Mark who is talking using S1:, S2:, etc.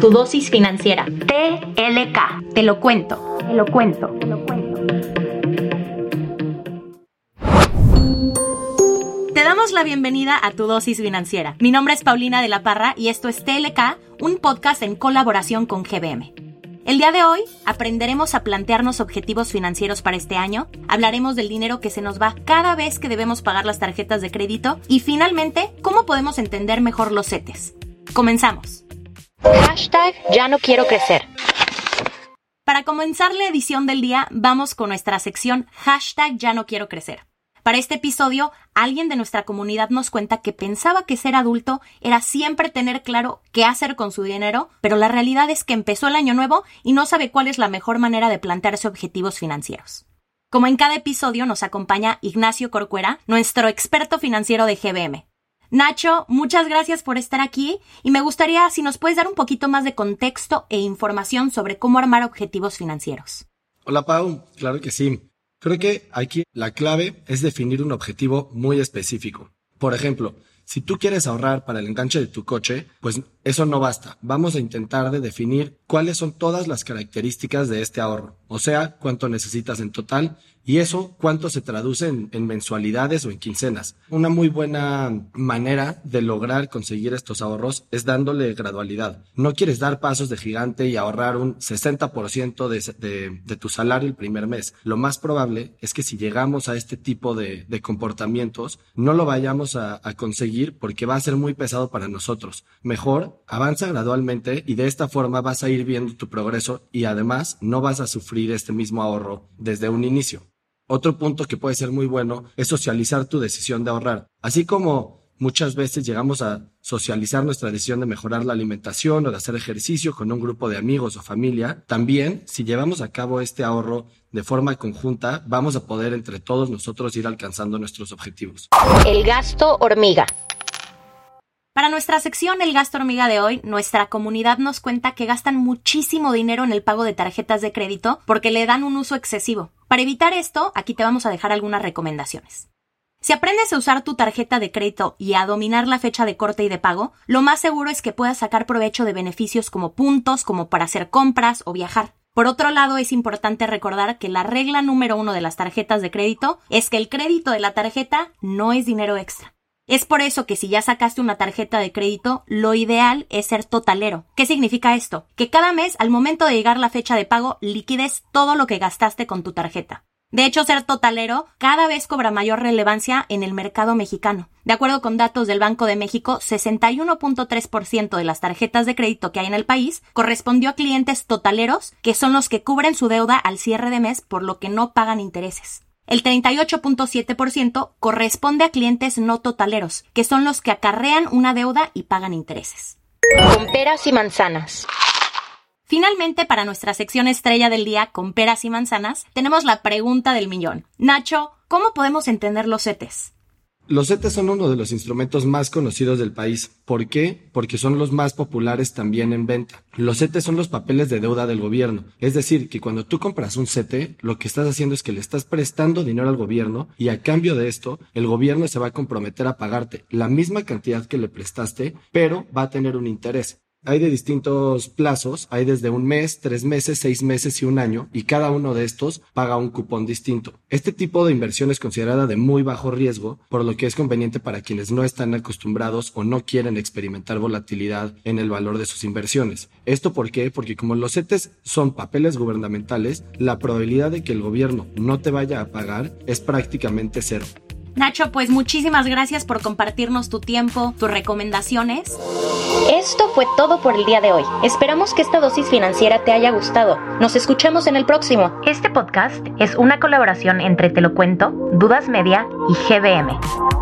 S1: Tu dosis financiera. TLK. Te lo cuento. Te lo cuento. Te lo cuento. Te damos la bienvenida a tu dosis financiera. Mi nombre es Paulina de la Parra y esto es TLK, un podcast en colaboración con GBM. El día de hoy aprenderemos a plantearnos objetivos financieros para este año, hablaremos del dinero que se nos va cada vez que debemos pagar las tarjetas de crédito y finalmente cómo podemos entender mejor los CETES. Comenzamos. Hashtag ya no quiero crecer. Para comenzar la edición del día, vamos con nuestra sección hashtag ya no quiero crecer. Para este episodio, alguien de nuestra comunidad nos cuenta que pensaba que ser adulto era siempre tener claro qué hacer con su dinero, pero la realidad es que empezó el año nuevo y no sabe cuál es la mejor manera de plantearse objetivos financieros. Como en cada episodio nos acompaña Ignacio Corcuera, nuestro experto financiero de GBM. Nacho, muchas gracias por estar aquí y me gustaría si nos puedes dar un poquito más de contexto e información sobre cómo armar objetivos financieros.
S2: Hola Pau, claro que sí. Creo que aquí la clave es definir un objetivo muy específico. Por ejemplo, si tú quieres ahorrar para el enganche de tu coche, pues eso no basta. Vamos a intentar de definir cuáles son todas las características de este ahorro, o sea, cuánto necesitas en total y eso cuánto se traduce en, mensualidades o en quincenas. Una muy buena manera de lograr conseguir estos ahorros es dándole gradualidad. No quieres dar pasos de gigante y ahorrar un 60% de, de, tu salario el primer mes. Lo más probable es que si llegamos a este tipo de, comportamientos, no lo vayamos a, a conseguir porque va a ser muy pesado para nosotros. Mejor, avanza gradualmente y de esta forma vas a ir viendo tu progreso y además no vas a sufrir este mismo ahorro desde un inicio. Otro punto que puede ser muy bueno es socializar tu decisión de ahorrar. Así como muchas veces llegamos a socializar nuestra decisión de mejorar la alimentación o de hacer ejercicio con un grupo de amigos o familia, también si llevamos a cabo este ahorro de forma conjunta, vamos a poder entre todos nosotros ir alcanzando nuestros objetivos.
S1: El gasto hormiga. Para nuestra sección El gasto hormiga de hoy, nuestra comunidad nos cuenta que gastan muchísimo dinero en el pago de tarjetas de crédito porque le dan un uso excesivo. Para evitar esto, aquí te vamos a dejar algunas recomendaciones. Si aprendes a usar tu tarjeta de crédito y a dominar la fecha de corte y de pago, lo más seguro es que puedas sacar provecho de beneficios como puntos, como para hacer compras o viajar. Por otro lado, es importante recordar que la regla número uno de las tarjetas de crédito es que el crédito de la tarjeta no es dinero extra. Es por eso que si ya sacaste una tarjeta de crédito, lo ideal es ser totalero. ¿Qué significa esto? Que cada mes, al momento de llegar la fecha de pago, liquides todo lo que gastaste con tu tarjeta. De hecho, ser totalero cada vez cobra mayor relevancia en el mercado mexicano. De acuerdo con datos del Banco de México, 61.3% de las tarjetas de crédito que hay en el país correspondió a clientes totaleros, que son los que cubren su deuda al cierre de mes por lo que no pagan intereses. El 38.7% corresponde a clientes no totaleros, que son los que acarrean una deuda y pagan intereses. Con peras y manzanas. Finalmente, para nuestra sección estrella del día con peras y manzanas, tenemos la pregunta del millón. Nacho, ¿cómo podemos entender los CETES?
S2: Los CETES son uno de los instrumentos más conocidos del país. ¿Por qué? Porque son los más populares también en venta. Los CETES son los papeles de deuda del gobierno. Es decir, que cuando tú compras un CETE, lo que estás haciendo es que le estás prestando dinero al gobierno y a cambio de esto, el gobierno se va a comprometer a pagarte la misma cantidad que le prestaste, pero va a tener un interés. Hay de distintos plazos, hay desde un mes, tres meses, seis meses y un año, y cada uno de estos paga un cupón distinto. Este tipo de inversión es considerada de muy bajo riesgo, por lo que es conveniente para quienes no están acostumbrados o no quieren experimentar volatilidad en el valor de sus inversiones. ¿Esto por qué? Porque como los CETES son papeles gubernamentales, la probabilidad de que el gobierno no te vaya a pagar es prácticamente cero.
S1: Nacho, pues muchísimas gracias por compartirnos tu tiempo, tus recomendaciones. Esto fue todo por el día de hoy. Esperamos que esta dosis financiera te haya gustado. Nos escuchamos en el próximo. Este podcast es una colaboración entre Te lo cuento, Dudas Media y GBM.